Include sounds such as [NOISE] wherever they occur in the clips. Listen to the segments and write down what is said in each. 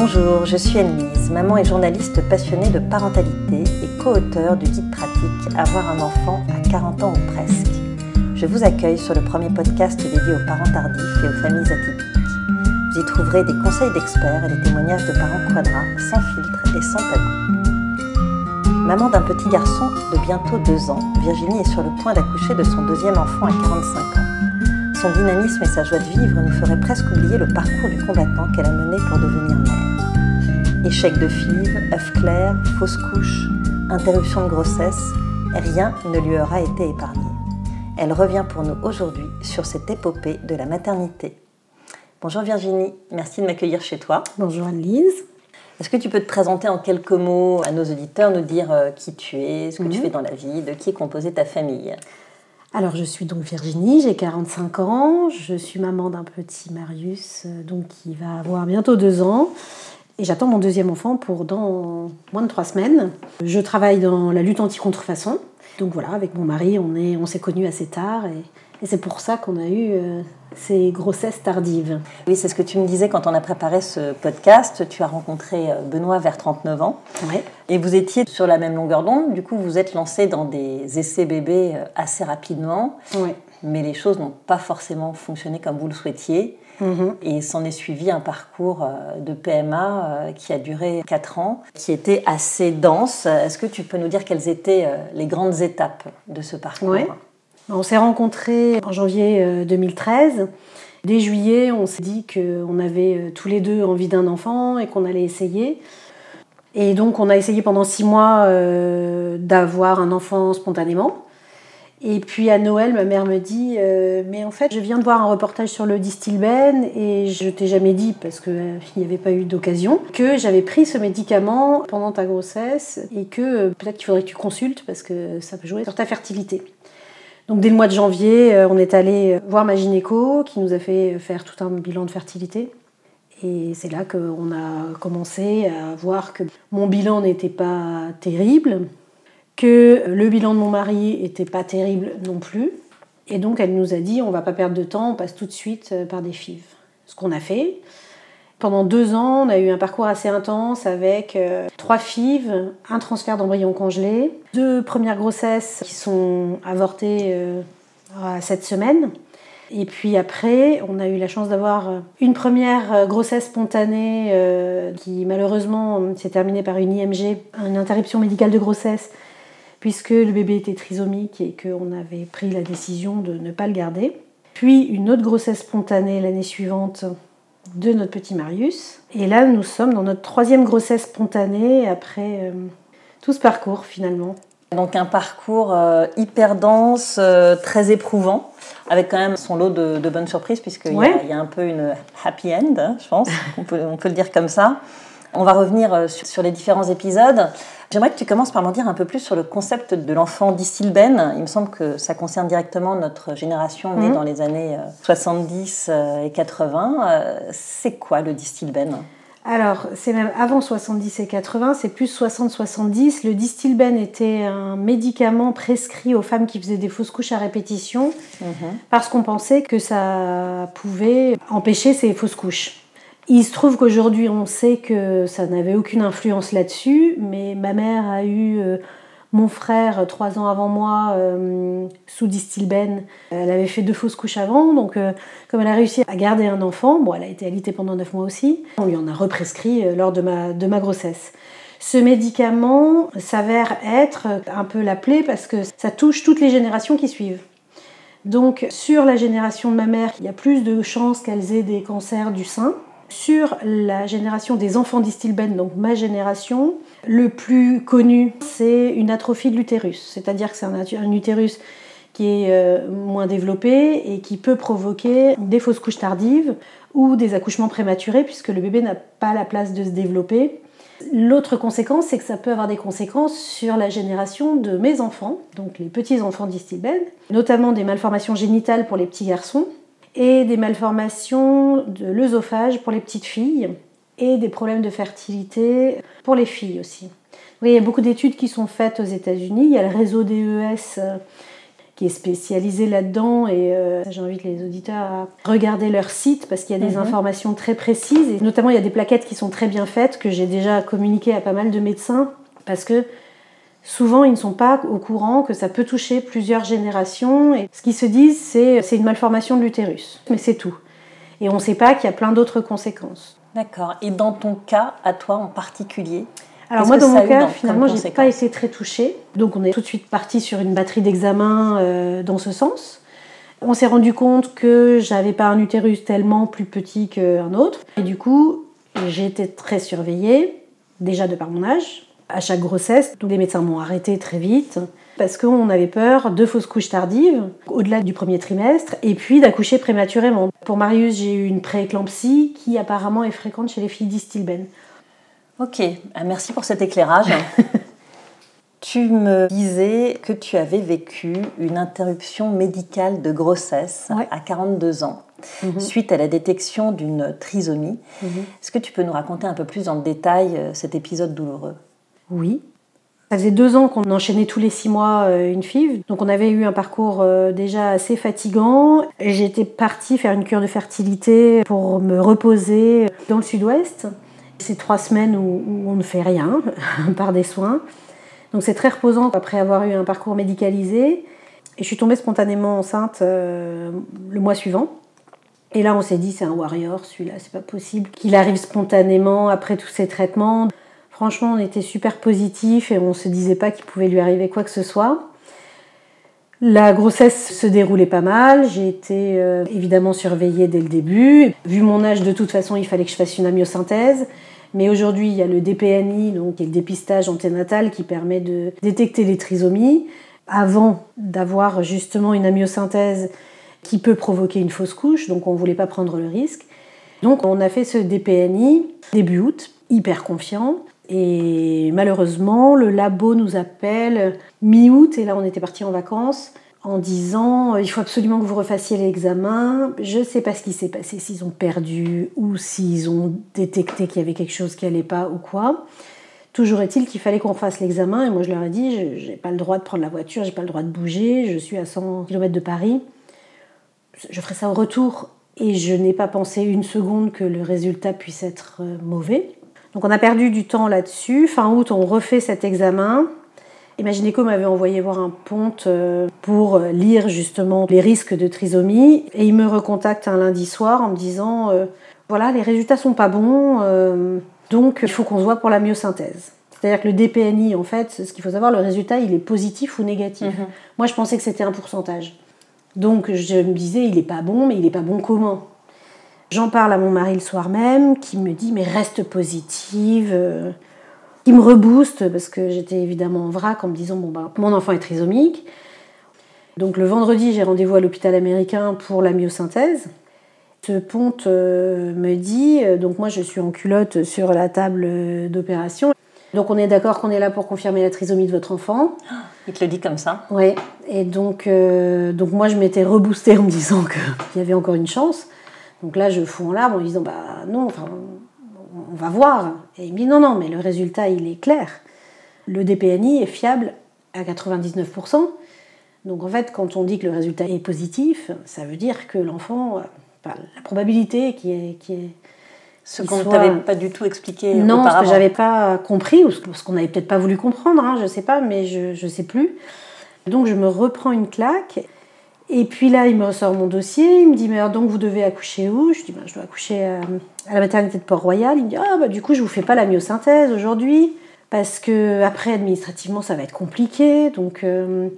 Bonjour, je suis Anne-Lise, maman et journaliste passionnée de parentalité et co-auteur du guide pratique Avoir un enfant à 40 ans ou presque. Je vous accueille sur le premier podcast dédié aux parents tardifs et aux familles atypiques. Vous y trouverez des conseils d'experts et des témoignages de parents quadras, sans filtre et sans tabou. Maman d'un petit garçon de bientôt deux ans, Virginie est sur le point d'accoucher de son deuxième enfant à 45 ans. Son dynamisme et sa joie de vivre nous feraient presque oublier le parcours du combattant qu'elle a mené pour devenir mère. Échec de FIV, œuf clair, fausse couche, interruption de grossesse, rien ne lui aura été épargné. Elle revient pour nous aujourd'hui sur cette épopée de la maternité. Bonjour Virginie, merci de m'accueillir chez toi. Bonjour Anne-Lise. Est-ce que tu peux te présenter en quelques mots à nos auditeurs, nous dire euh, qui tu es, ce que tu Mhm. fais dans la vie, de qui est composée ta famille? Alors je suis donc Virginie, j'ai 45 ans, je suis maman d'un petit Marius euh, donc qui va avoir bientôt deux ans et j'attends mon deuxième enfant pour dans moins de trois semaines. Je travaille dans la lutte anti-contrefaçon, donc voilà avec mon mari on on s'est connus assez tard et, et c'est pour ça qu'on a eu euh, ces grossesses tardives. Oui, c'est ce que tu me disais quand on a préparé ce podcast. Tu as rencontré euh, Benoît vers 39 ans. Ouais. Et vous étiez sur la même longueur d'onde, du coup vous êtes lancé dans des essais bébés euh, assez rapidement, Ouais. mais les choses n'ont pas forcément fonctionné comme vous le souhaitiez. Mhm. Et s'en est suivi un parcours de PMA qui a duré 4 ans, qui était assez dense. Est-ce que tu peux nous dire quelles étaient les grandes étapes de ce parcours? Ouais. On s'est rencontrés en janvier euh, 2013. Dès juillet, on s'est dit qu'on avait euh, tous les deux envie d'un enfant et qu'on allait essayer. Et donc, on a essayé pendant six mois euh, d'avoir un enfant spontanément. Et puis à Noël, ma mère me dit euh, Mais en fait, je viens de voir un reportage sur le Distilben et je t'ai jamais dit, parce qu'il n'y avait pas eu d'occasion, que j'avais pris ce médicament pendant ta grossesse et que euh, peut-être qu'il faudrait que tu consultes parce que ça peut jouer sur ta fertilité. Donc dès le mois de janvier, euh, on est allé voir ma gynéco qui nous a fait faire tout un bilan de fertilité. Et c'est là qu'on a commencé à voir que mon bilan n'était pas terrible, que le bilan de mon mari était pas terrible non plus. Et donc elle nous a dit on va pas perdre de temps, on passe tout de suite euh, par des FIV. Ce qu'on a fait. Pendant deux ans, on a eu un parcours assez intense avec euh, trois FIV, un transfert d'embryon congelé, deux premières grossesses qui sont avortées euh, à sept semaines. Et puis après, on a eu la chance d'avoir une première grossesse spontanée euh, qui malheureusement s'est terminée par une IMG, une interruption médicale de grossesse, puisque le bébé était trisomique et qu'on avait pris la décision de ne pas le garder. Puis une autre grossesse spontanée l'année suivante de notre petit Marius. Et là, nous sommes dans notre troisième grossesse spontanée après euh, tout ce parcours finalement. Donc un parcours euh, hyper dense, euh, très éprouvant, avec quand même son lot de, de bonnes surprises, puisqu'il y, a- Ouais. il y a un peu une happy end, hein, je pense, [LAUGHS] on peut, on peut le dire comme ça. On va revenir euh, sur, les différents épisodes. J'aimerais que tu commences par m'en dire un peu plus sur le concept de l'enfant distilben. Il me semble que ça concerne directement notre génération née Mhm. dans les années euh, 70 euh, et 80. Euh, C'est quoi le distilben Alors, c'est même avant 70 et 80, c'est plus 60-70. Le Distilben était un médicament prescrit aux femmes qui faisaient des fausses couches à répétition parce qu'on pensait que ça pouvait empêcher ces fausses couches. Il se trouve qu'aujourd'hui, on sait que ça n'avait aucune influence là-dessus, mais ma mère a eu euh, mon frère trois ans avant moi euh, sous Distilben. Elle avait fait deux fausses couches avant, donc euh, comme elle a réussi à garder un enfant, bon, elle a été alitée pendant neuf mois aussi, on lui en a represcrit euh, lors de ma, de ma grossesse. Ce médicament s'avère être un peu la plaie parce que ça touche toutes les générations qui suivent. Donc sur la génération de ma mère, il y a plus de chances qu'elles aient des cancers du sein. Sur la génération des enfants d'Istilben, donc ma génération, le plus connu, c'est une atrophie de l'utérus. C'est-à-dire que c'est un, utérus qui est euh, moins développé et qui peut provoquer des fausses couches tardives ou des accouchements prématurés puisque le bébé n'a pas la place de se développer. L'autre conséquence, c'est que ça peut avoir des conséquences sur la génération de mes enfants, donc les petits-enfants d'Istilben, notamment des malformations génitales pour les petits garçons et des malformations de l'œsophage pour les petites filles et des problèmes de fertilité pour les filles aussi. Oui, il y a beaucoup d'études qui sont faites aux États-Unis. Il y a le réseau DES euh, qui est spécialisé là-dedans et euh, j'invite les auditeurs à regarder leur site parce qu'il y a des Mhm. informations très précises et notamment il y a des plaquettes qui sont très bien faites que j'ai déjà communiquées à pas mal de médecins parce que souvent ils ne sont pas au courant que ça peut toucher plusieurs générations et ce qu'ils se disent c'est c'est une malformation de l'utérus mais c'est tout et on ne sait pas qu'il y a plein d'autres conséquences. D'accord. Et dans ton cas, à toi en particulier Alors moi dans mon cas finalement j'ai pas été très touchée donc on est tout de suite parti sur une batterie d'examens euh, dans ce sens. On s'est rendu compte que j'avais pas un utérus tellement plus petit qu'un autre et du coup j'ai été très surveillée déjà de par mon âge à chaque grossesse donc les médecins m'ont arrêté très vite parce qu'on avait peur de fausses couches tardives au-delà du premier trimestre et puis d'accoucher prématurément. Pour Marius j'ai eu une prééclampsie qui apparemment est fréquente chez les filles d'Istilben. Ok, Ah, merci pour cet éclairage. [LAUGHS] tu me disais que tu avais vécu une interruption médicale de grossesse Ouais. à 42 ans Mhm. suite à la détection d'une trisomie. Mhm. Est-ce que tu peux nous raconter un peu plus le détail euh, cet épisode douloureux? Oui. Ça faisait deux ans qu'on enchaînait tous les six mois euh, une FIV. Donc on avait eu un parcours euh, déjà assez fatigant. J'étais partie faire une cure de fertilité pour me reposer dans le sud-ouest. C'est trois semaines où, on ne fait rien, [LAUGHS] par des soins. Donc c'est très reposant après avoir eu un parcours médicalisé. Et je suis tombée spontanément enceinte euh, le mois suivant. Et là, on s'est dit, c'est un warrior, celui-là, c'est pas possible qu'il arrive spontanément après tous ces traitements. Franchement, on était super positifs et on se disait pas qu'il pouvait lui arriver quoi que ce soit. La grossesse se déroulait pas mal. J'ai été euh, évidemment surveillée dès le début. Vu mon âge, de toute façon, il fallait que je fasse une amyosynthèse. Mais aujourd'hui, il y a le DPNI, donc le dépistage anténatal, qui permet de détecter les trisomies avant d'avoir justement une amyosynthèse qui peut provoquer une fausse couche. Donc on ne voulait pas prendre le risque. Donc on a fait ce DPNI début août, hyper confiant. Et malheureusement, le labo nous appelle mi-août, et là on était parti en vacances, en disant il faut absolument que vous refassiez l'examen. Je ne sais pas ce qui s'est passé, s'ils ont perdu ou s'ils ont détecté qu'il y avait quelque chose qui n'allait pas ou quoi. Toujours est-il qu'il fallait qu'on fasse l'examen, et moi je leur ai dit je n'ai pas le droit de prendre la voiture, j'ai pas le droit de bouger, je suis à 100 km de Paris. Je ferai ça au retour, et je n'ai pas pensé une seconde que le résultat puisse être euh, mauvais. Donc on a perdu du temps là-dessus. Fin août, on refait cet examen. Imagineco m'avait envoyé voir un ponte euh, pour lire justement les risques de trisomie et il me recontacte un lundi soir en me disant euh, voilà les résultats sont pas bons euh, donc il faut qu'on se voit pour la myosynthèse. C'est-à-dire que le DPNI en fait ce qu'il faut savoir le résultat il est positif ou négatif. Mhm. Moi je pensais que c'était un pourcentage. Donc je me disais il est pas bon mais il est pas bon comment J'en parle à mon mari le soir même, qui me dit mais reste positive, euh, qui me rebooste parce que j'étais évidemment en vrac en me disant bon bah mon enfant est trisomique. Donc le vendredi j'ai rendez-vous à l'hôpital américain pour la myosynthèse. Ce ponte euh, me dit euh, donc moi je suis en culotte sur la table d'opération. Donc on est d'accord qu'on est là pour confirmer la trisomie de votre enfant. Il te le dit comme ça Ouais. Et donc donc moi je m'étais reboostée en me disant qu'il y avait encore une chance. Donc là, je fous en larmes en disant bah non, enfin, on va voir. Et il me dit non, non, mais le résultat, il est clair. Le DPNI est fiable à 99%. Donc en fait, quand on dit que le résultat est positif, ça veut dire que l'enfant, enfin, la probabilité qui est, qui est Ce qu'on ne soit- t'avait pas du tout expliqué non, ce auparavant. que j'avais pas compris, ou ce ce qu'on n'avait peut-être pas voulu comprendre, hein, je sais pas, mais je, je sais plus. Donc je me reprends une claque. Et puis là, il me ressort mon dossier. Il me dit, mais alors donc vous devez accoucher où? Je dis, ben, je dois accoucher à, à la maternité de Port-Royal. Il me dit, ah bah du coup, je vous fais pas la myosynthèse aujourd'hui parce que après administrativement, ça va être compliqué. Donc euh,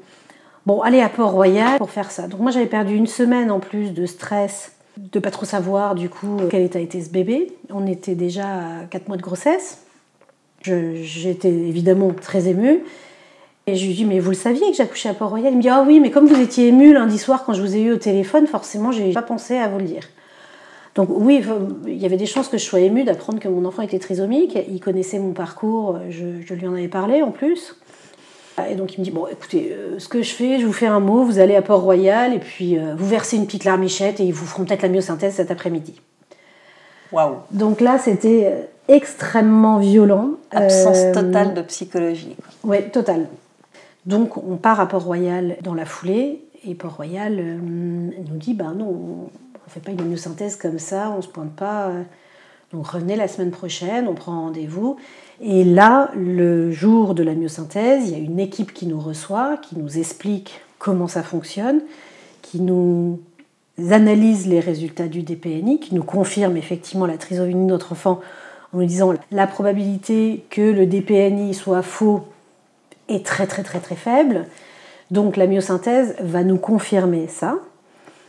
bon, allez à Port-Royal pour faire ça. Donc moi, j'avais perdu une semaine en plus de stress, de pas trop savoir du coup quel état était ce bébé. On était déjà à 4 mois de grossesse. J'étais évidemment très émue. Et je lui dis, mais vous le saviez que j'accouchais à Port-Royal? Il me dit, ah oui, mais comme vous étiez ému lundi soir quand je vous ai eu au téléphone, forcément, j'ai pas pensé à vous le dire. Donc oui, il y avait des chances que je sois émue d'apprendre que mon enfant était trisomique. Il connaissait mon parcours, je, je lui en avais parlé en plus. Et donc il me dit, bon, écoutez, euh, ce que je fais, je vous fais un mot, vous allez à Port-Royal et puis euh, vous versez une petite larmichette et ils vous feront peut-être la myosynthèse cet après-midi. Waouh Donc là, c'était euh, extrêmement violent. Absence Euh, totale de psychologie. quoi. Ouais, total. Donc on part à Port-Royal dans la foulée Et Port-Royal nous dit ben non, on ne fait pas une myosynthèse comme ça, on ne se pointe pas. Donc revenez la semaine prochaine, on prend rendez-vous. Et là, le jour de la myosynthèse, il y a une équipe qui nous reçoit, qui nous explique comment ça fonctionne, qui nous analyse les résultats du DPNI, qui nous confirme effectivement la trisomie de notre enfant en nous disant la probabilité que le DPNI soit faux est très très très très faible. Donc la myosynthèse va nous confirmer ça.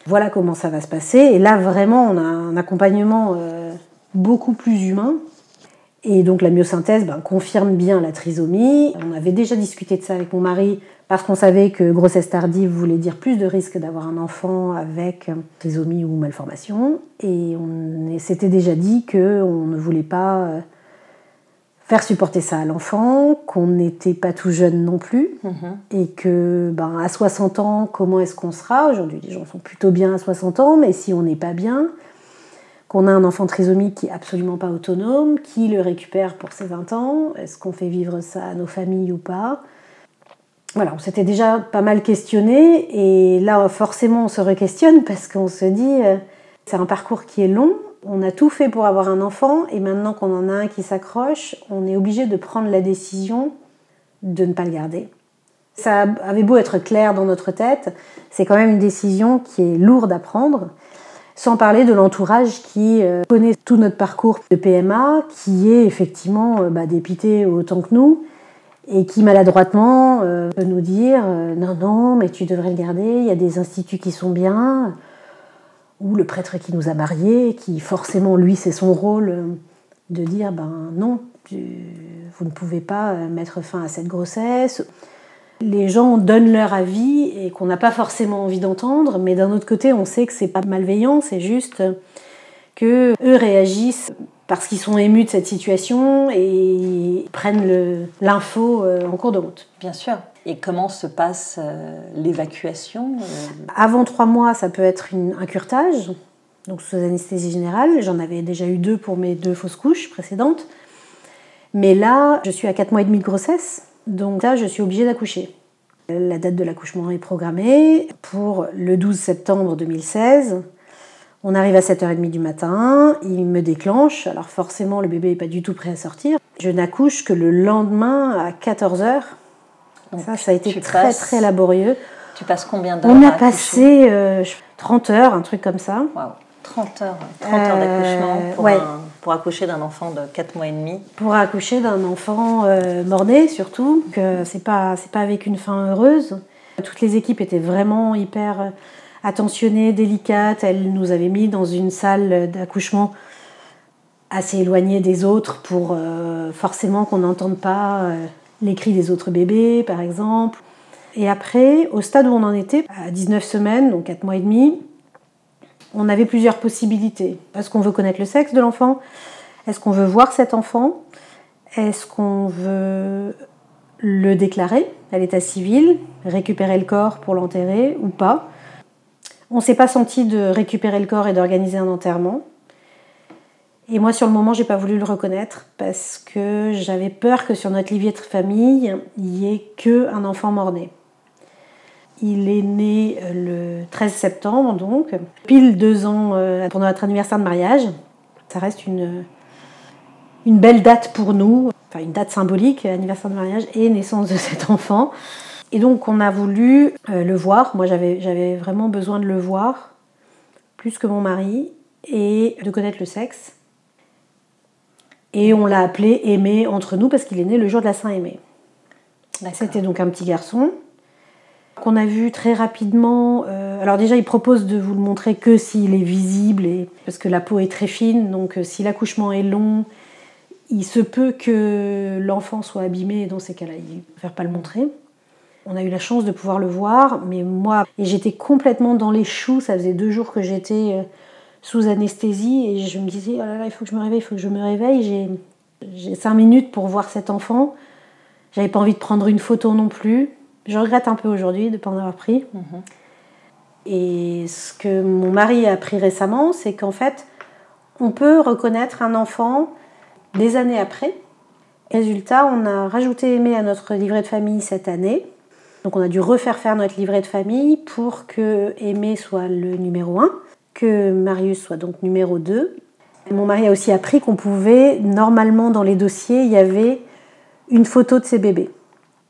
Voilà comment ça va se passer. Et là vraiment on a un accompagnement euh, beaucoup plus humain et donc la myosynthèse ben, confirme bien la trisomie. On avait déjà discuté de ça avec mon mari parce qu'on savait que grossesse tardive voulait dire plus de risque d'avoir un enfant avec trisomie ou malformation. Et on s'était déjà dit qu'on ne voulait pas euh, faire supporter ça à l'enfant, qu'on n'était pas tout jeune non plus, mm-hmm. et que ben, à 60 ans, comment est-ce qu'on sera? Aujourd'hui, les gens sont plutôt bien à 60 ans, mais si on n'est pas bien, qu'on a un enfant trisomique qui est absolument pas autonome, qui le récupère pour ses 20 ans, est-ce qu'on fait vivre ça à nos familles ou pas? Voilà, on s'était déjà pas mal questionné et là forcément on se re-questionne parce qu'on se dit euh, c'est un parcours qui est long, on a tout fait pour avoir un enfant et maintenant qu'on en a un qui s'accroche, on est obligé de prendre la décision de ne pas le garder. Ça avait beau être clair dans notre tête, c'est quand même une décision qui est lourde à prendre sans parler de l'entourage qui euh, connaît tout notre parcours de PMA, qui est effectivement euh, bah, dépité autant que nous, et qui maladroitement euh, peut nous dire non, non, mais tu devrais le garder, il y a des instituts qui sont bien, ou le prêtre qui nous a mariés, qui forcément, lui, c'est son rôle de dire ben non, vous ne pouvez pas mettre fin à cette grossesse. Les gens donnent leur avis et qu'on n'a pas forcément envie d'entendre, mais d'un autre côté, on sait que c'est pas malveillant, c'est juste que eux réagissent parce qu'ils sont émus de cette situation et prennent l'info euh, en cours de route. Bien sûr. Et comment se passe euh, l'évacuation euh? Avant trois mois, ça peut être un curtage, donc sous anesthésie générale. J'en avais déjà eu deux pour mes deux fausses couches précédentes. Mais là, je suis à quatre mois et demi de grossesse. Donc là, je suis obligée d'accoucher. La date de l'accouchement est programmée pour le 12 septembre 2016. On arrive à 7h30 du matin, il me déclenche, alors forcément le bébé n'est pas du tout prêt à sortir. Je n'accouche que le lendemain à 14h. ça, ça a été très très laborieux. Tu passes combien d'heures On a passé 30 euh, heures, un truc comme ça. 30 heures, 30 heures d'accouchement pour, pour, accoucher d'un enfant de 4 mois et demi. Pour accoucher d'un enfant euh, mort-né surtout, que c'est pas c'est pas avec une fin heureuse. Toutes les équipes étaient vraiment hyper euh, attentionnées, délicates. Elles nous avaient mis dans une salle d'accouchement assez éloignée des autres pour euh, forcément qu'on n'entende pas les cris des autres bébés, par exemple. Et après, au stade où on en était, à 19 semaines, donc 4 mois et demi, on avait plusieurs possibilités. Est-ce qu'on veut connaître le sexe de l'enfant? Est-ce qu'on veut voir cet enfant? Est-ce qu'on veut le déclarer? À l'état civil, récupérer le corps pour l'enterrer ou pas? On ne s'est pas senti de récupérer le corps et d'organiser un enterrement. Et moi, sur le moment, j'ai pas voulu le reconnaître parce que j'avais peur que sur notre livret de famille, il n'y ait qu'un enfant mort-né. Il est né euh, le 13 septembre, donc, pile deux ans euh, pour notre anniversaire de mariage. Ça reste une, une belle date pour nous, enfin une date symbolique, anniversaire de mariage et naissance de cet [LAUGHS] enfant. Et donc on a voulu euh, le voir. Moi j'avais vraiment besoin de le voir, plus que mon mari, et de connaître le sexe. Et on l'a appelé Aimé entre nous parce qu'il est né le jour de la Saint-Aimé. C'était donc un petit garçon qu'on a vu très rapidement. Euh, alors déjà, il propose de vous le montrer que s'il est visible, et, parce que la peau est très fine, donc euh, si l'accouchement est long, il se peut que l'enfant soit abîmé, et dans ces cas-là, il ne préfère pas le montrer. On a eu la chance de pouvoir le voir, mais moi, et j'étais complètement dans les choux, ça faisait deux jours que j'étais euh, sous anesthésie, et je me disais, oh là là, il faut que je me réveille, il faut que je me réveille, j'ai cinq minutes pour voir cet enfant. J'avais pas envie de prendre une photo non plus. Je regrette un peu aujourd'hui de ne pas en avoir pris. Mhm. Et ce que mon mari a appris récemment, c'est qu'en fait, on peut reconnaître un enfant des années après. Résultat, on a rajouté Aimé à notre livret de famille cette année. Donc on a dû refaire faire notre livret de famille pour que Aimé soit le numéro 1, que Marius soit donc numéro 2. Mon mari a aussi appris qu'on pouvait, normalement dans les dossiers, il y avait une photo de ses bébés.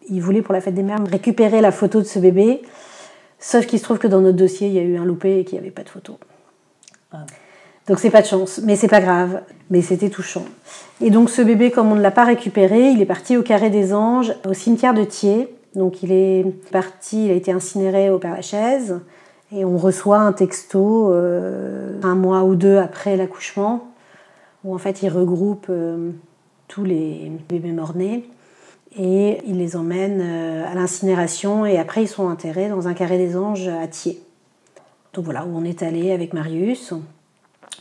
Il voulait pour la fête des mères récupérer la photo de ce bébé, sauf qu'il se trouve que dans notre dossier, il y a eu un loupé et qu'il n'y avait pas de photo. Ah. Donc c'est pas de chance, mais c'est pas grave, mais c'était touchant. Et donc ce bébé, comme on ne l'a pas récupéré, il est parti au Carré des Anges, au cimetière de Thiers. Donc il est parti, il a été incinéré au Père Lachaise. Et on reçoit un texto euh, un mois ou deux après l'accouchement, où en fait il regroupe euh, tous les bébés morts-nés et il les emmène euh, à l'incinération et après ils sont enterrés dans un carré des anges à Thiers. Donc voilà, où on est allé avec Marius.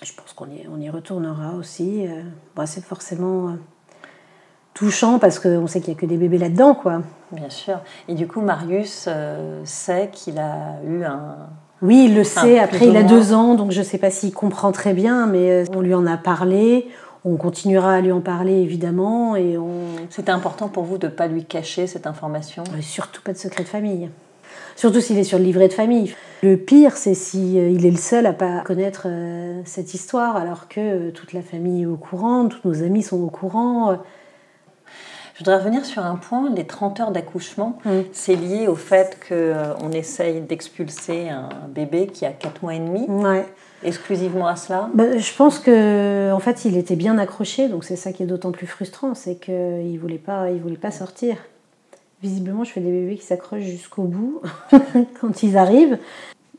Je pense qu'on y, on y retournera aussi. Bon, c'est forcément touchant parce qu'on sait qu'il n'y a que des bébés là-dedans, quoi. Bien sûr. Et du coup, Marius sait qu'il a eu un, oui, il le sait. Après, il a deux ans, donc je ne sais pas s'il comprend très bien, mais euh, on lui en a parlé. On continuera à lui en parler, évidemment. Et on... C'était important pour vous de ne pas lui cacher cette information? Surtout pas de secret de famille. Surtout s'il est sur le livret de famille. Le pire, c'est s'il euh, il est le seul à pas connaître euh, cette histoire, alors que toute la famille est au courant, tous nos amis sont au courant. Je voudrais revenir sur un point, les 30 heures d'accouchement, mm. c'est lié au fait qu'on euh, essaye d'expulser un bébé qui a 4 mois et demi. Ouais. Exclusivement à cela bah, Je pense que en fait, il était bien accroché, donc c'est ça qui est d'autant plus frustrant, c'est qu'il ne voulait pas, il voulait pas sortir. Visiblement, je fais des bébés qui s'accrochent jusqu'au bout [LAUGHS] quand ils arrivent.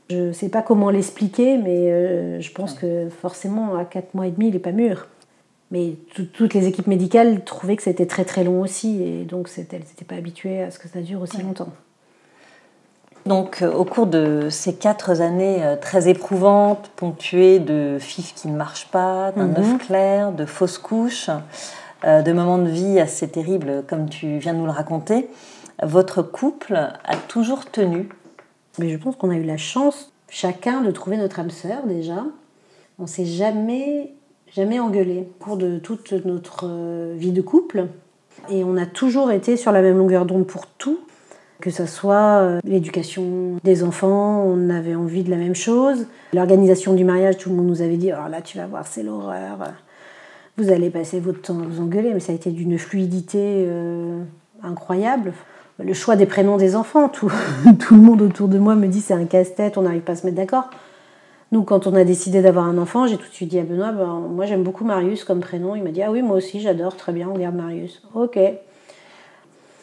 Je ne sais pas comment l'expliquer, mais euh, je pense que forcément, à 4 mois et demi, il n'est pas mûr. Mais toutes les équipes médicales trouvaient que c'était très très long aussi, et donc elles n'étaient pas habituées à ce que ça dure aussi longtemps. Donc, euh, au cours de ces quatre années euh, très éprouvantes, ponctuées de FIF qui ne marchent pas, d'un œuf mhm. clair, de fausses couches, euh, de moments de vie assez terribles comme tu viens de nous le raconter, votre couple a toujours tenu Mais je pense qu'on a eu la chance, chacun, de trouver notre âme sœur déjà. On s'est jamais jamais engueulé au cours de toute notre euh, vie de couple. Et on a toujours été sur la même longueur d'onde pour tout, que ce soit euh, l'éducation des enfants, on avait envie de la même chose. L'organisation du mariage, tout le monde nous avait dit Alors oh là, tu vas voir, c'est l'horreur. Vous allez passer votre temps à vous engueuler, mais ça a été d'une fluidité euh, incroyable. Le choix des prénoms des enfants, tout, [LAUGHS] tout le monde autour de moi me dit c'est un casse-tête, on n'arrive pas à se mettre d'accord. Nous, quand on a décidé d'avoir un enfant, j'ai tout de suite dit à Benoît, ben, moi j'aime beaucoup Marius comme prénom. Il m'a dit, ah oui, moi aussi j'adore, très bien, on garde Marius. Ok.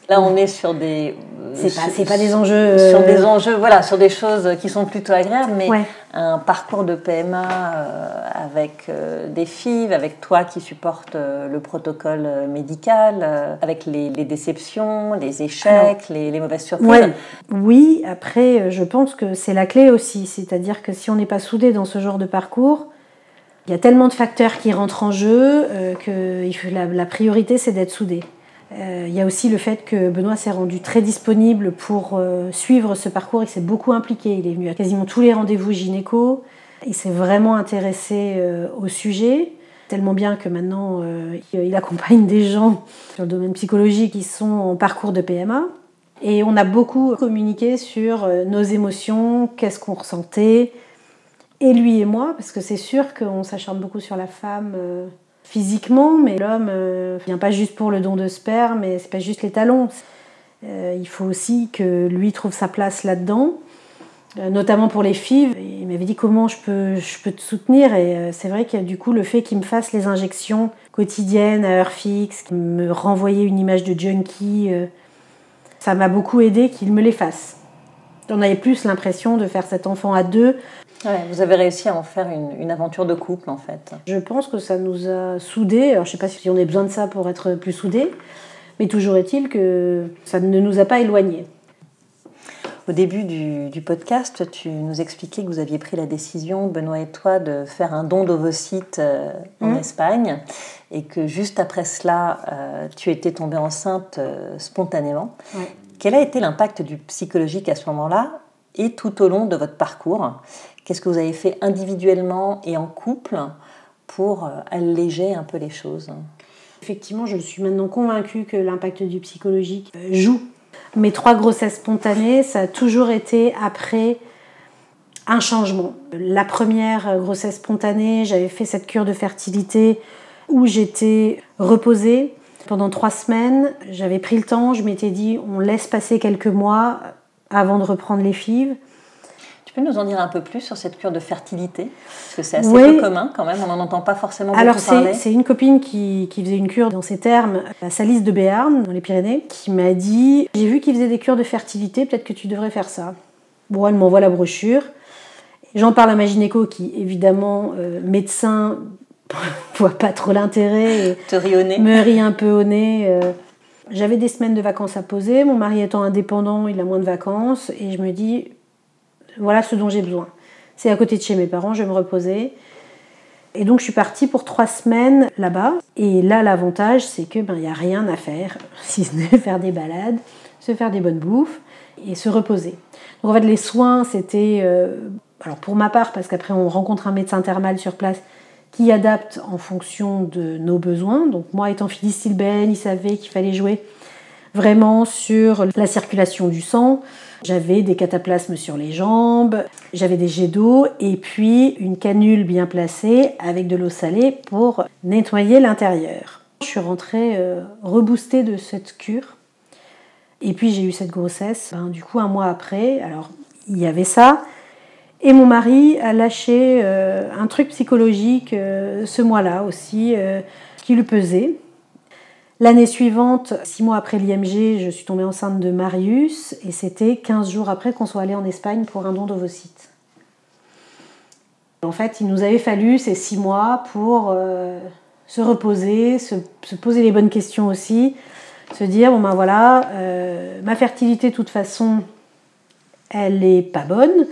Là, on est sur des. C'est pas, c'est pas des enjeux. Sur des euh, enjeux, voilà, sur des choses qui sont plutôt agréables, mais un parcours de PMA euh, avec euh, des FIV, avec toi qui supporte le protocole médical, avec les, déceptions, les échecs, les, mauvaises surprises. Oui, après, je pense que c'est la clé aussi. C'est-à-dire que si on n'est pas soudé dans ce genre de parcours, il y a tellement de facteurs qui rentrent en jeu que la, la priorité, c'est d'être soudé. Euh, il y a aussi le fait que Benoît s'est rendu très disponible pour euh, suivre ce parcours. Il s'est beaucoup impliqué. Il est venu à quasiment tous les rendez-vous gynéco. Il s'est vraiment intéressé euh, au sujet, tellement bien que maintenant il accompagne des gens sur le domaine psychologique qui sont en parcours de PMA. Et on a beaucoup communiqué sur nos émotions, qu'est-ce qu'on ressentait, et lui et moi, parce que c'est sûr qu'on s'acharne beaucoup sur la femme physiquement, mais l'homme euh, vient pas juste pour le don de sperme, mais c'est pas juste les talons. Euh, il faut aussi que lui trouve sa place là-dedans, euh, notamment pour les filles. Il m'avait dit comment je peux, je peux te soutenir, et c'est vrai que du coup le fait qu'il me fasse les injections quotidiennes à heure fixe, qu'il me renvoyait une image de junkie, ça m'a beaucoup aidé qu'il me les fasse. On avait plus l'impression de faire cet enfant à deux vous avez réussi à en faire une, aventure de couple en fait. Je pense que ça nous a soudés. Alors je ne sais pas si on a besoin de ça pour être plus soudés, mais toujours est-il que ça ne nous a pas éloignés. Au début du, podcast, tu nous expliquais que vous aviez pris la décision, Benoît et toi, de faire un don d'ovocytes euh, en mmh. Espagne et que juste après cela, euh, tu étais tombée enceinte euh, spontanément. Quel a été l'impact du psychologique à ce moment-là et tout au long de votre parcours? Qu'est-ce que vous avez fait individuellement et en couple pour euh, alléger un peu les choses Effectivement, je suis maintenant convaincue que l'impact du psychologique euh, joue. Mes trois grossesses spontanées, ça a toujours été après un changement. La première grossesse spontanée, j'avais fait cette cure de fertilité où j'étais reposée pendant trois semaines. J'avais pris le temps, je m'étais dit on laisse passer quelques mois avant de reprendre les fives. Peux nous en dire un peu plus sur cette cure de fertilité? Parce que c'est assez peu commun quand même, on n'en entend pas forcément beaucoup Alors parler. c'est une copine qui, qui, faisait une cure dans ces termes à Salis de Béarn, dans les Pyrénées, qui m'a dit J'ai vu qu'il faisait des cures de fertilité, peut-être que tu devrais faire ça. Bon, elle m'envoie la brochure. J'en parle à ma gynéco qui, évidemment, euh, médecin, [LAUGHS] voit pas trop l'intérêt. Te nez. Me rit un peu au nez. Euh. J'avais des semaines de vacances à poser. Mon mari étant indépendant, il a moins de vacances. Et je me dis, voilà ce dont j'ai besoin. C'est à côté de chez mes parents, je vais me reposer. Et donc je suis partie pour trois semaines là-bas. Et là, l'avantage, c'est que ben il y a rien à faire, [LAUGHS] si ce n'est faire des balades, se faire des bonnes bouffes et se reposer. Donc en fait, les soins, c'était euh, alors pour ma part, parce qu'après on rencontre un médecin thermal sur place qui adapte en fonction de nos besoins. Donc moi étant philistylbène, il savait qu'il fallait jouer vraiment sur la circulation du sang. J'avais des cataplasmes sur les jambes, j'avais des jets d'eau et puis une canule bien placée avec de l'eau salée pour nettoyer l'intérieur. Je suis rentrée euh, reboostée de cette cure. Et puis j'ai eu cette grossesse, ben, du coup un mois après. Alors il y avait ça, et mon mari a lâché euh, un truc psychologique euh, ce mois-là aussi, qui lui pesait. L'année suivante, six mois après l'IMG, je suis tombée enceinte de Marius et c'était 15 jours après qu'on soit allé en Espagne pour un don d'ovocytes. En fait, il nous avait fallu ces six mois pour se reposer, se, se, poser les bonnes questions aussi, se dire bon ben voilà, ma fertilité de toute façon, elle n'est pas bonne.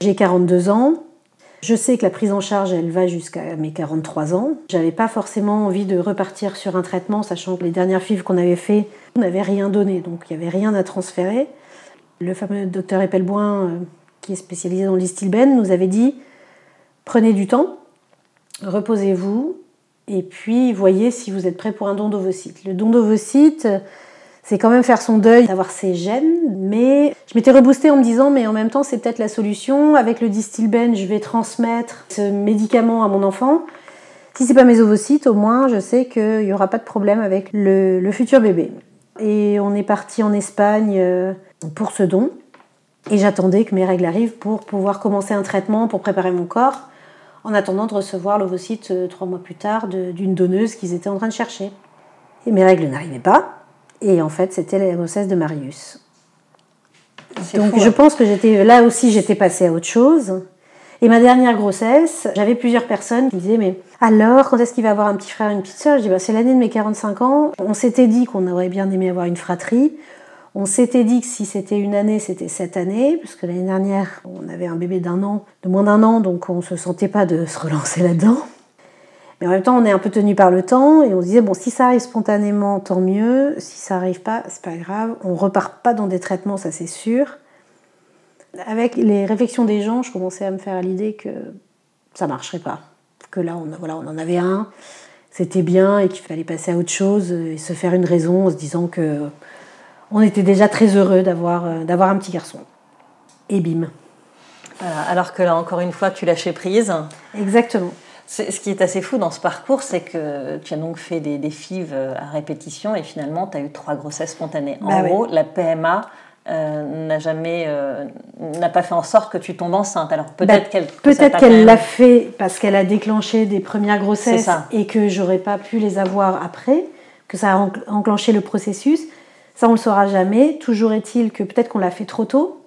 J'ai 42 ans. Je sais que la prise en charge, elle va jusqu'à mes 43 ans. J'avais pas forcément envie de repartir sur un traitement, sachant que les dernières fives qu'on avait fait n'avaient rien donné, donc il n'y avait rien à transférer. Le fameux docteur Epelboin, euh, qui est spécialisé dans l'istilbène, nous avait dit prenez du temps, reposez-vous, et puis voyez si vous êtes prêt pour un don d'ovocytes. Le don d'ovocytes, c'est quand même faire son deuil d'avoir ses gènes, mais je m'étais reboostée en me disant, mais en même temps, c'est peut-être la solution. Avec le distilben, je vais transmettre ce médicament à mon enfant. Si c'est pas mes ovocytes, au moins, je sais qu'il n'y aura pas de problème avec le, futur bébé. Et on est parti en Espagne euh, pour ce don. Et j'attendais que mes règles arrivent pour pouvoir commencer un traitement pour préparer mon corps, en attendant de recevoir l'ovocyte euh, trois mois plus tard d'une donneuse qu'ils étaient en train de chercher. Et mes règles n'arrivaient pas. Et en fait, c'était la grossesse de Marius. Donc je hein. pense que j'étais là aussi, j'étais passée à autre chose. Et ma dernière grossesse, j'avais plusieurs personnes qui me disaient Mais alors, quand est-ce qu'il va avoir un petit frère et une petite soeur Je dis bah, C'est l'année de mes 45 ans. On s'était dit qu'on aurait bien aimé avoir une fratrie. On s'était dit que si c'était une année, c'était cette année, puisque l'année dernière, on avait un bébé d'un an, de moins d'un an, donc on ne se sentait pas de se relancer là-dedans. Mais en même temps, on est un peu tenu par le temps et on se disait, bon, si ça arrive spontanément, tant mieux. Si ça arrive pas, c'est pas grave. On repart pas dans des traitements, ça c'est sûr. Avec les réflexions des gens, je commençais à me faire à l'idée que ça marcherait pas. Que là, on, voilà, on en avait un, c'était bien et qu'il fallait passer à autre chose et se faire une raison en se disant que on était déjà très heureux d'avoir, d'avoir un petit garçon. Et bim. alors que là, encore une fois, tu lâchais prise. Exactement. Ce qui est assez fou dans ce parcours, c'est que tu as donc fait des, des FIV euh, à répétition et finalement tu as eu trois grossesses spontanées. En bah gros, la PMA euh, n'a jamais euh, n'a pas fait en sorte que tu tombes enceinte. Alors peut-être bah, qu'elle peut-être qu'elle l'a fait parce qu'elle a déclenché des premières grossesses et que j'aurais pas pu les avoir après, que ça a enclenché le processus. Ça on le saura jamais. Toujours est-il que peut-être qu'on l'a fait trop tôt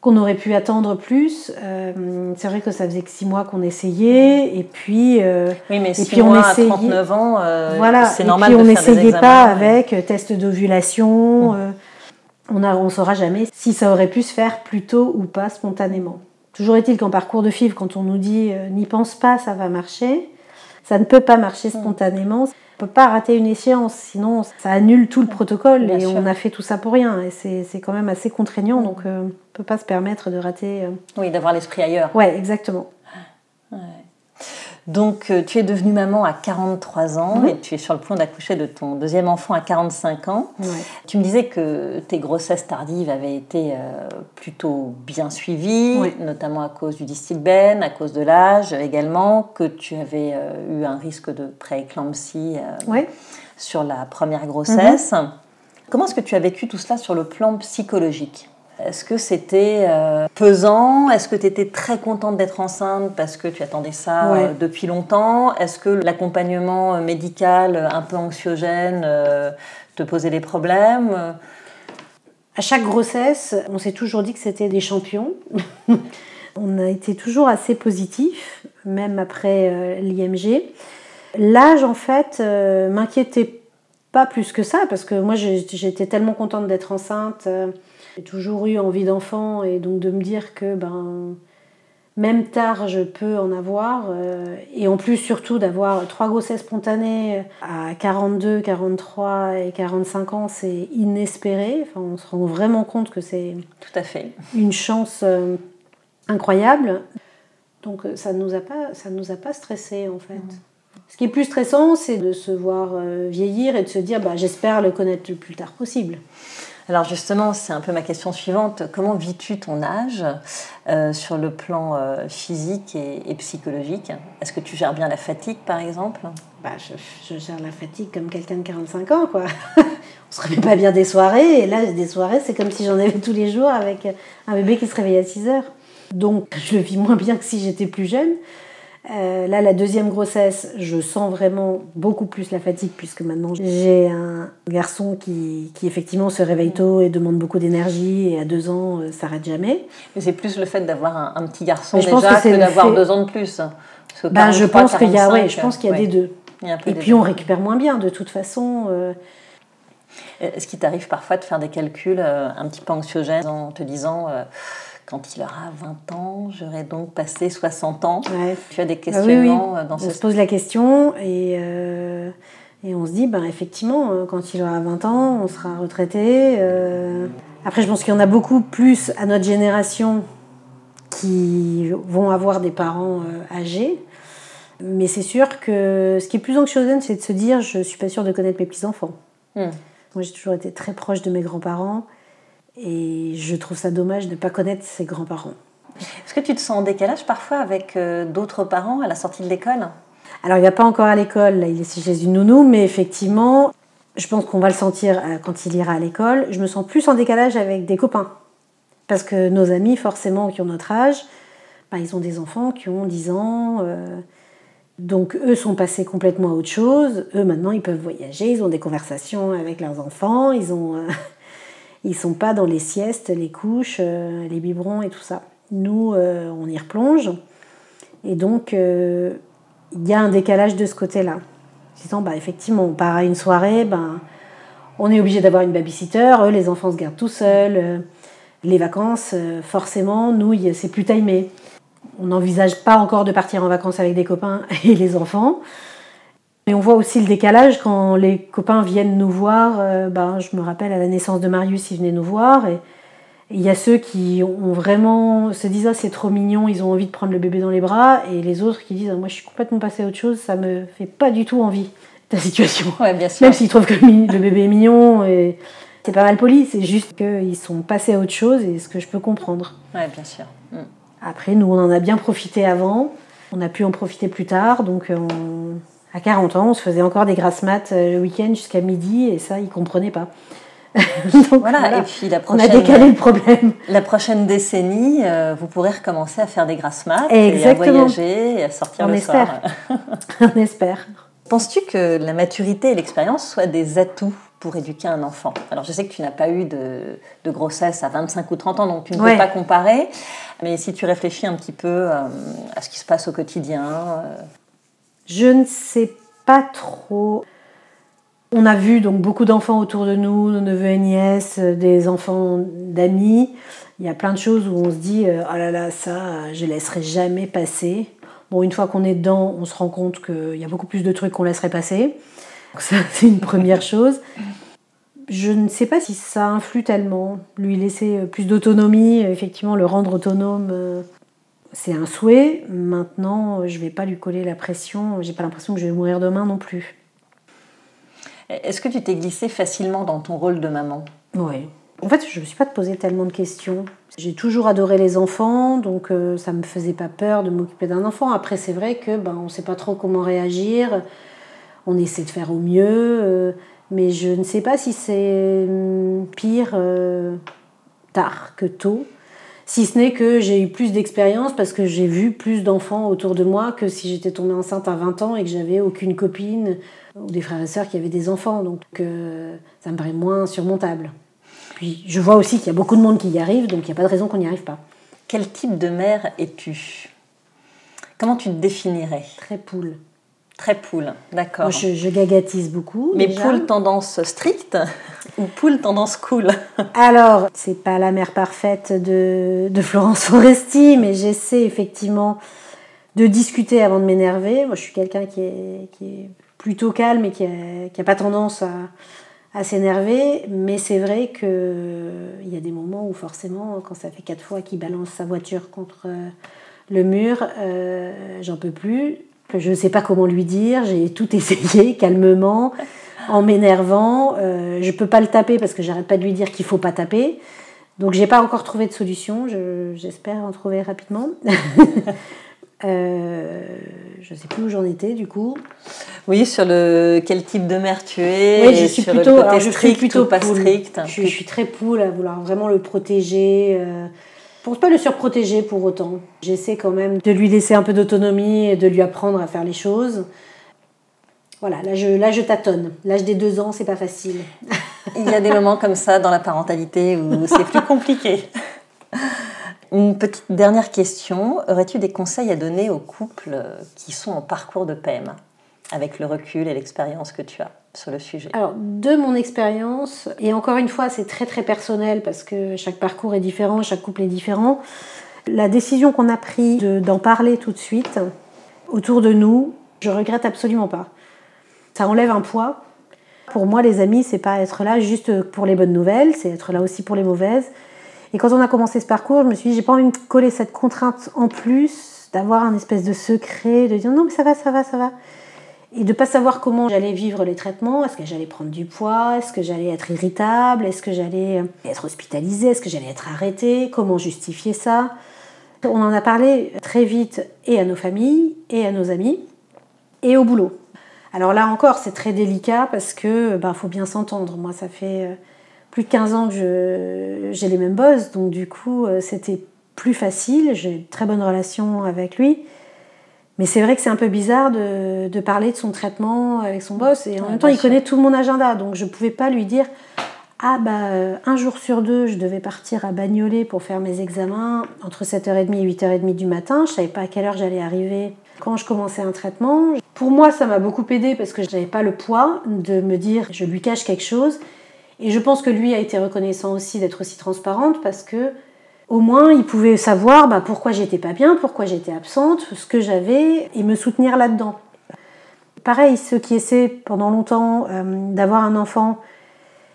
qu'on aurait pu attendre plus. Euh, c'est vrai que ça faisait que six mois qu'on essayait, et puis euh, oui, mais et puis on essayait, à 39 ans, euh, voilà, c'est normal. Et puis on n'essayait pas avec test d'ovulation. Hum. on ne on saura jamais si ça aurait pu se faire plus tôt ou pas spontanément. Toujours est-il qu'en parcours de FIV, quand on nous dit n'y pense pas, ça va marcher, ça ne peut pas marcher hum. spontanément. On ne peut pas rater une échéance, sinon ça annule tout le protocole et on a fait tout ça pour rien. Et c'est quand même assez contraignant, donc euh, on ne peut pas se permettre de rater. Euh. Oui, d'avoir l'esprit ailleurs. Oui, exactement. Donc, euh, tu es devenue maman à 43 ans et tu es sur le point d'accoucher de ton deuxième enfant à 45 ans. Tu me disais que tes grossesses tardives avaient été euh, plutôt bien suivies, notamment à cause du distilbène, à cause de l'âge également, que tu avais euh, eu un risque de prééclampsie euh, sur la première grossesse. Comment est-ce que tu as vécu tout cela sur le plan psychologique? Est-ce que c'était euh, pesant? Est-ce que tu étais très contente d'être enceinte parce que tu attendais ça Ouais. euh, depuis longtemps? Est-ce que l'accompagnement euh, médical un peu anxiogène euh, te posait des problèmes? À chaque grossesse, on s'est toujours dit que c'était des champions. [LAUGHS] on a été toujours assez positif, même après l'IMG. L'âge, en fait, m'inquiétait pas plus que ça, parce que moi, j'étais tellement contente d'être enceinte. J'ai toujours eu envie d'enfant, et donc de me dire que, ben, même tard, je peux en avoir. euh, et en plus, surtout, d'avoir trois grossesses spontanées à 42, 43 et 45 ans, c'est inespéré. Enfin, on se rend vraiment compte que c'est Tout à fait. une chance euh, incroyable. Donc euh, ça ne nous a pas, ça nous a pas stressé en fait. Ce qui est plus stressant, c'est de se voir vieillir et de se dire, bah, j'espère le connaître le plus tard possible. Alors justement, c'est un peu ma question suivante. Comment vis-tu ton âge euh, sur le plan euh, physique et, psychologique? Est-ce que tu gères bien la fatigue, par exemple? Bah, je, je gère la fatigue comme quelqu'un de 45 ans, quoi. [LAUGHS] on se réveille pas bien des soirées, et là, des soirées, c'est comme si j'en avais tous les jours avec un bébé qui se réveille à 6 heures. Donc, je le vis moins bien que si j'étais plus jeune. Euh, là, la deuxième grossesse, je sens vraiment beaucoup plus la fatigue, puisque maintenant, j'ai un garçon qui, qui effectivement se réveille tôt et demande beaucoup d'énergie, et à deux ans, euh, s'arrête jamais. Mais c'est plus le fait d'avoir un, un petit garçon Mais je pense déjà que d'avoir fait- deux ans de plus. Ben, je 43, pense qu'il y a, ouais, 45, je pense qu'il y a ouais, des deux. a Et puis, on récupère moins bien, de toute façon. euh, Est-ce qu'il t'arrive parfois de faire des calculs euh, un petit peu anxiogènes en te disant euh, quand il aura 20 ans, j'aurai donc passé 60 ans ouais. Tu as des Ah oui, oui. questionnements euh, dans On ce se pose la question et, euh, et on se dit, ben, effectivement, euh, quand il aura 20 ans, on sera retraité. euh. Après, je pense qu'il y en a beaucoup plus à notre génération qui vont avoir des parents euh, âgés. Mais c'est sûr que ce qui est plus anxiogène, c'est de se dire, je suis pas sûre de connaître mes petits-enfants. Hmm. Moi, j'ai toujours été très proche de mes grands-parents et je trouve ça dommage de ne pas connaître ses grands-parents. Est-ce que tu te sens en décalage parfois avec euh, d'autres parents à la sortie de l'école? Alors, il va pas encore à l'école, là, il est chez une nounou, mais effectivement, je pense qu'on va le sentir euh, quand il ira à l'école. Je me sens plus en décalage avec des copains. Parce que nos amis, forcément, qui ont notre âge, bah, ils ont des enfants qui ont 10 ans. euh, donc, eux sont passés complètement à autre chose. Eux, maintenant, ils peuvent voyager, ils ont des conversations avec leurs enfants, ils ont. euh, [LAUGHS] ils sont pas dans les siestes, les couches, euh, les biberons et tout ça. Nous, euh, on y replonge. Et donc, il y a un décalage de ce côté-là. Disant, bah, effectivement, on part à une soirée, ben, on est obligé d'avoir une babysitter, eux, les enfants se gardent tout seuls. les vacances, forcément, nous, c'est plus timé. On n'envisage pas encore de partir en vacances avec des copains [LAUGHS] et les enfants. Et on voit aussi le décalage quand les copains viennent nous voir. euh, ben, je me rappelle à la naissance de Marius, ils venaient nous voir. Et il y a ceux qui ont vraiment se disent ah c'est trop mignon, ils ont envie de prendre le bébé dans les bras, et les autres qui disent ah, moi je suis complètement passée à autre chose, ça me fait pas du tout envie ta situation. Oui, bien sûr. Même s'ils trouvent que le bébé est mignon et c'est pas mal poli, c'est juste qu'ils sont passés à autre chose et ce que je peux comprendre. Oui, bien sûr. Mm. Après, nous, on en a bien profité avant. On a pu en profiter plus tard. Donc, euh, on- à 40 ans, on se faisait encore des grasses maths euh, le week-end jusqu'à midi. Et ça, ils ne comprenaient pas. [LAUGHS] Donc, Voilà, voilà. et puis la On prochaine, a décalé le problème. [LAUGHS] la prochaine décennie, euh, vous pourrez recommencer à faire des grasses maths, et à voyager, et à sortir On le espère. soir. [LAUGHS] on espère. Penses-tu que la maturité et l'expérience soient des atouts? Pour éduquer un enfant Alors je sais que tu n'as pas eu de, de grossesse à 25 ou 30 ans, donc tu ne Ouais. peux pas comparer, mais si tu réfléchis un petit peu euh, à ce qui se passe au quotidien, euh, Je ne sais pas trop. On a vu donc beaucoup d'enfants autour de nous, nos neveux et nièces, euh, des enfants d'amis. Il y a plein de choses où on se dit oh là là ça je laisserai jamais passer. Bon une fois qu'on est dedans, on se rend compte qu'il y a beaucoup plus de trucs qu'on laisserait passer. Donc ça [LAUGHS] c'est une première chose. Je ne sais pas si ça influe tellement. Lui laisser euh, plus d'autonomie, euh, effectivement le rendre autonome. euh, c'est un souhait. Maintenant, je vais pas lui coller la pression. J'ai pas l'impression que je vais mourir demain non plus. Est-ce que tu t'es glissée facilement dans ton rôle de maman? Oui. En fait, je ne me suis pas posé tellement de questions. J'ai toujours adoré les enfants, donc euh, ça ne me faisait pas peur de m'occuper d'un enfant. Après, c'est vrai que ben, on ne sait pas trop comment réagir. On essaie de faire au mieux, euh, mais je ne sais pas si c'est hum, pire euh, tard que tôt. Si ce n'est que j'ai eu plus d'expérience parce que j'ai vu plus d'enfants autour de moi que si j'étais tombée enceinte à 20 ans et que j'avais aucune copine ou des frères et sœurs qui avaient des enfants. Donc ça me paraît moins surmontable. Puis je vois aussi qu'il y a beaucoup de monde qui y arrive, donc il n'y a pas de raison qu'on n'y arrive pas. Quel type de mère es-tu? Comment tu te définirais? Très poule. Très poule, d'accord. Je, je, gagatise beaucoup. Mais poule tendance stricte [LAUGHS] ou poule tendance cool [LAUGHS] Alors, c'est pas la mère parfaite de, de Florence Foresti, mais j'essaie effectivement de discuter avant de m'énerver. Moi, je suis quelqu'un qui est, qui est, plutôt calme et qui n'a pas tendance à, à s'énerver, mais c'est vrai qu'il il y a des moments où forcément, quand ça fait quatre fois qu'il balance sa voiture contre euh, le mur, euh, j'en peux plus. Je ne sais pas comment lui dire, j'ai tout essayé [LAUGHS] calmement, en m'énervant. Euh, je ne peux pas le taper parce que j'arrête pas de lui dire qu'il faut pas taper. Donc j'ai pas encore trouvé de solution, j'espère en trouver rapidement. [LAUGHS] Euh, je ne sais plus où j'en étais du coup. Oui, sur le quel type de mère tu es. Oui, je suis plutôt, alors, je suis plutôt pas strict. Je, je, suis très poule à vouloir vraiment le protéger. Euh, pour pas le surprotéger pour autant. J'essaie quand même de lui laisser un peu d'autonomie et de lui apprendre à faire les choses. Voilà, là je, là je tâtonne. L'âge des deux ans, c'est pas facile. [LAUGHS] Il y a des moments comme ça dans la parentalité où c'est plus compliqué. Une petite dernière question. Aurais-tu des conseils à donner aux couples qui sont en parcours de PMA, avec le recul et l'expérience que tu as? Sur le sujet Alors, de mon expérience, et encore une fois, c'est très très personnel parce que chaque parcours est différent, chaque couple est différent. La décision qu'on a prise d'en parler tout de suite autour de nous, je regrette absolument pas. Ça enlève un poids. Pour moi, les amis, c'est pas être là juste pour les bonnes nouvelles, c'est être là aussi pour les mauvaises. Et quand on a commencé ce parcours, je me suis dit, j'ai pas envie de coller cette contrainte en plus, d'avoir un espèce de secret, de dire non, mais ça va, ça va, ça va. Et de pas savoir comment j'allais vivre les traitements. Est-ce que j'allais prendre du poids Est-ce que j'allais être irritable Est-ce que j'allais être hospitalisée Est-ce que j'allais être arrêtée Comment justifier ça? On en a parlé très vite et à nos familles et à nos amis et au boulot. Alors là encore, c'est très délicat parce que ben, faut bien s'entendre. Moi, ça fait euh, plus de 15 ans que j'ai les mêmes boss, donc du coup, euh, c'était plus facile. J'ai une très bonne relation avec lui. Mais c'est vrai que c'est un peu bizarre de, de, parler de son traitement avec son boss. Et en même temps, il connaît tout mon agenda. Donc je ne pouvais pas lui dire Ah, bah, euh, un jour sur deux, je devais partir à Bagnolet pour faire mes examens entre 7h30 et 8h30 du matin. Je ne savais pas à quelle heure j'allais arriver quand je commençais un traitement. Pour moi, ça m'a beaucoup aidé parce que je n'avais pas le poids de me dire Je lui cache quelque chose. Et je pense que lui a été reconnaissant aussi d'être aussi transparente parce que au moins il pouvait savoir bah, pourquoi j'étais pas bien, pourquoi j'étais absente, ce que j'avais et me soutenir là-dedans. Pareil, ceux qui essaient pendant longtemps euh, d'avoir un enfant,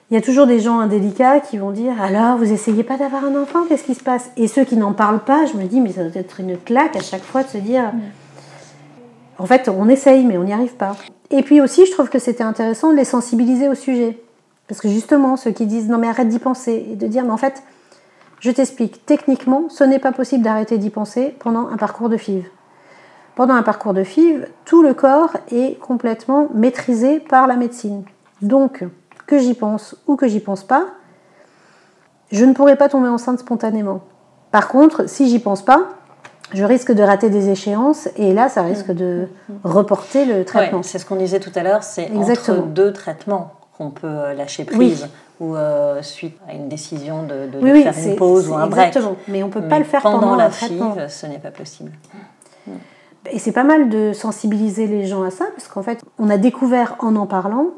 il y a toujours des gens indélicats qui vont dire alors vous essayez pas d'avoir un enfant, qu'est-ce qui se passe? Et ceux qui n'en parlent pas, je me dis mais ça doit être une claque à chaque fois de se dire en fait on essaye mais on n'y arrive pas. Et puis aussi je trouve que c'était intéressant de les sensibiliser au sujet. Parce que justement, ceux qui disent non mais arrête d'y penser, et de dire mais en fait, je t'explique, techniquement, ce n'est pas possible d'arrêter d'y penser pendant un parcours de FIV. Pendant un parcours de FIV, tout le corps est complètement maîtrisé par la médecine. Donc, que j'y pense ou que j'y pense pas, je ne pourrai pas tomber enceinte spontanément. Par contre, si j'y pense pas, je risque de rater des échéances et là, ça risque de reporter le traitement. c'est ce qu'on disait tout à l'heure, c'est entre deux traitements on peut lâcher prise ou euh, suite à une décision de, faire une pause ou un break. Exactement, mais on ne peut pas le faire pendant, la FIV, ce n'est pas possible. Et c'est pas mal de sensibiliser les gens à ça, parce qu'en fait, on a découvert en en parlant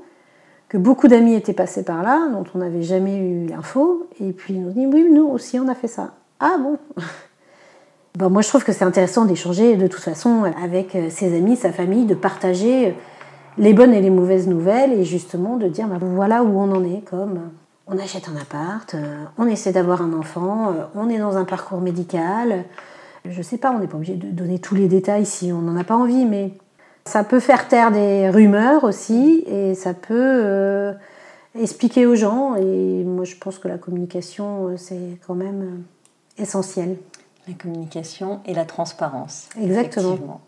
que beaucoup d'amis étaient passés par là, dont on n'avait jamais eu l'info, et puis ils nous dit oui, nous aussi on a fait ça. Ah [LAUGHS] bon? Moi je trouve que c'est intéressant d'échanger de toute façon avec euh, ses amis, sa famille, de partager les bonnes et les mauvaises nouvelles et justement de dire bah, voilà où on en est comme on achète un appart, euh, on essaie d'avoir un enfant, euh, on est dans un parcours médical, Je sais pas, on n'est pas obligé de donner tous les détails si on n'en a pas envie, mais ça peut faire taire des rumeurs aussi et ça peut euh, expliquer aux gens. Et moi, je pense que la communication, euh, c'est quand même euh, essentiel. La communication et la transparence. Exactement.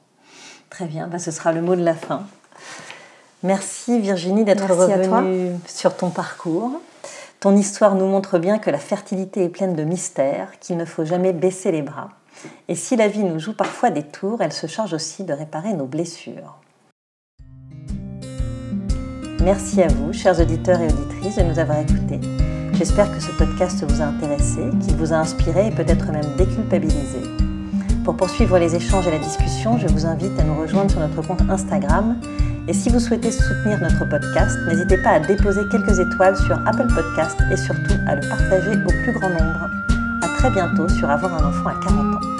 Très bien, bah, ce sera le mot de la fin. Merci Virginie d'être revenue sur ton parcours. Ton histoire nous montre bien que la fertilité est pleine de mystères, qu'il ne faut jamais baisser les bras. Et si la vie nous joue parfois des tours, elle se charge aussi de réparer nos blessures. Merci à vous, chers auditeurs et auditrices, de nous avoir écoutés. J'espère que ce podcast vous a intéressé, qu'il vous a inspiré et peut-être même déculpabilisé. Pour poursuivre les échanges et la discussion, je vous invite à nous rejoindre sur notre compte Instagram. Et si vous souhaitez soutenir notre podcast, n'hésitez pas à déposer quelques étoiles sur Apple Podcast et surtout à le partager au plus grand nombre. À très bientôt sur Avoir un enfant à 40 ans.